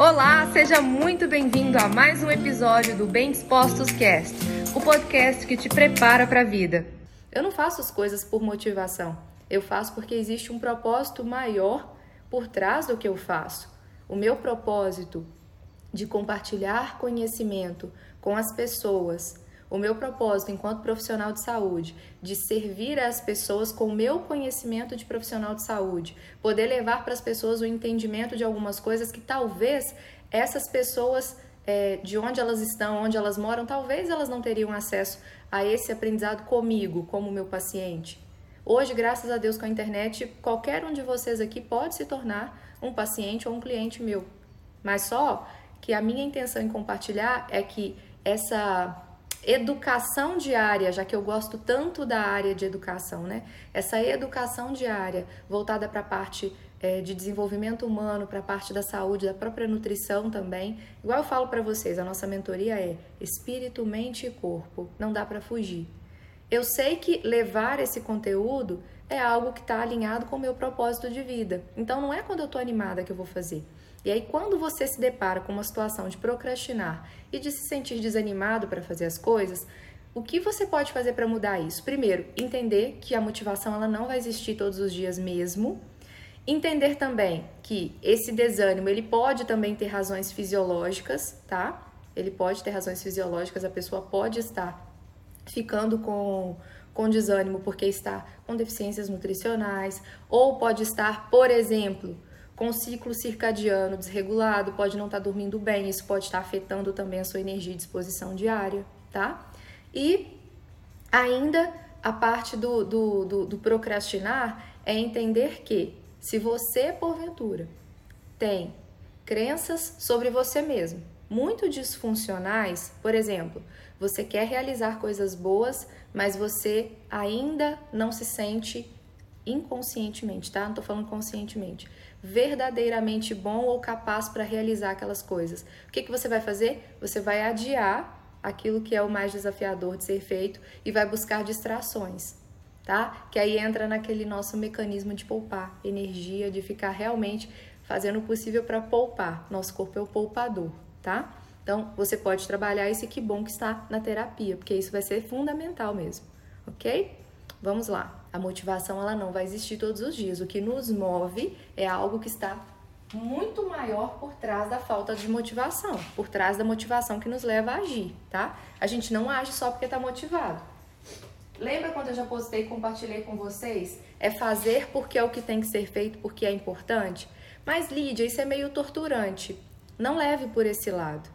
Olá, seja muito bem-vindo a mais um episódio do Bem Dispostos Cast, o podcast que te prepara para a vida. Eu não faço as coisas por motivação, eu faço porque existe um propósito maior por trás do que eu faço. O meu propósito de compartilhar conhecimento com as pessoas, o meu propósito enquanto profissional de saúde, de servir as pessoas com o meu conhecimento de profissional de saúde, poder levar para as pessoas o entendimento de algumas coisas que talvez essas pessoas, é, de onde elas estão, onde elas moram, talvez elas não teriam acesso a esse aprendizado comigo, como meu paciente. Hoje, graças a Deus, com a internet, qualquer um de vocês aqui pode se tornar um paciente ou um cliente meu. Mas só que a minha intenção em compartilhar é que essa educação diária, já que eu gosto tanto da área de educação, né? Essa educação diária voltada para a parte é, de desenvolvimento humano, para a parte da saúde, da própria nutrição também. Igual eu falo para vocês, a nossa mentoria é espírito, mente e corpo. Não dá para fugir. Eu sei que levar esse conteúdo é algo que está alinhado com o meu propósito de vida. Então não é quando eu estou animada que eu vou fazer. E aí, quando você se depara com uma situação de procrastinar e de se sentir desanimado para fazer as coisas, o que você pode fazer para mudar isso? Primeiro, entender que a motivação ela não vai existir todos os dias mesmo. Entender também que esse desânimo ele pode também ter razões fisiológicas, tá? Ele pode ter razões fisiológicas, a pessoa pode estar ficando com, com desânimo porque está com deficiências nutricionais, ou pode estar, por exemplo, com ciclo circadiano desregulado, pode não estar dormindo bem, isso pode estar afetando também a sua energia e disposição diária, tá? E ainda a parte do, do, do, do procrastinar é entender que se você, porventura, tem crenças sobre você mesmo muito disfuncionais, por exemplo, você quer realizar coisas boas, mas você ainda não se sente inconscientemente, tá? Não tô falando conscientemente verdadeiramente bom ou capaz para realizar aquelas coisas. O que, que você vai fazer? Você vai adiar aquilo que é o mais desafiador de ser feito e vai buscar distrações, tá? Que aí entra naquele nosso mecanismo de poupar energia, de ficar realmente fazendo o possível para poupar. Nosso corpo é o poupador, tá? Então, você pode trabalhar isso e que bom que está na terapia, porque isso vai ser fundamental mesmo, ok? Vamos lá. A motivação ela não vai existir todos os dias. O que nos move é algo que está muito maior por trás da falta de motivação, por trás da motivação que nos leva a agir, tá? A gente não age só porque está motivado. Lembra quando eu já postei e compartilhei com vocês? É fazer porque é o que tem que ser feito, porque é importante? Mas, Lídia, isso é meio torturante. Não leve por esse lado.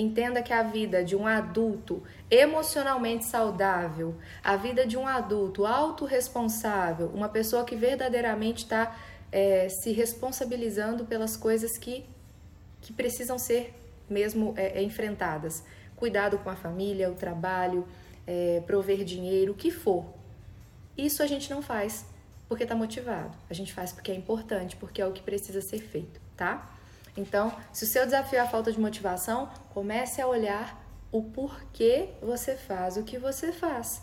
Entenda que a vida de um adulto emocionalmente saudável, a vida de um adulto autorresponsável, uma pessoa que verdadeiramente está é, se responsabilizando pelas coisas que, que precisam ser mesmo é, é, enfrentadas. Cuidado com a família, o trabalho, é, prover dinheiro, o que for. Isso a gente não faz porque está motivado. A gente faz porque é importante, porque é o que precisa ser feito, tá? Então, se o seu desafio é a falta de motivação, comece a olhar o porquê você faz o que você faz.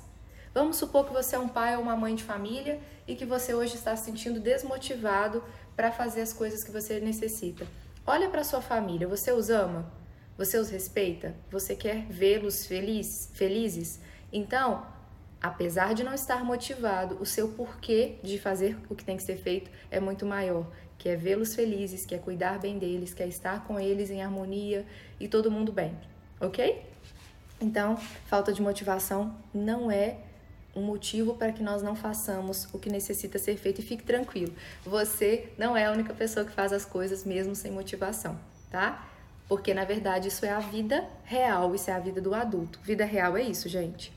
Vamos supor que você é um pai ou uma mãe de família e que você hoje está se sentindo desmotivado para fazer as coisas que você necessita. Olha para sua família, você os ama? Você os respeita? Você quer vê-los feliz, felizes? Então, apesar de não estar motivado, o seu porquê de fazer o que tem que ser feito é muito maior que é vê-los felizes, que é cuidar bem deles, que é estar com eles em harmonia e todo mundo bem, ok? Então, falta de motivação não é um motivo para que nós não façamos o que necessita ser feito e fique tranquilo. Você não é a única pessoa que faz as coisas mesmo sem motivação, tá? Porque na verdade isso é a vida real, isso é a vida do adulto. Vida real é isso, gente.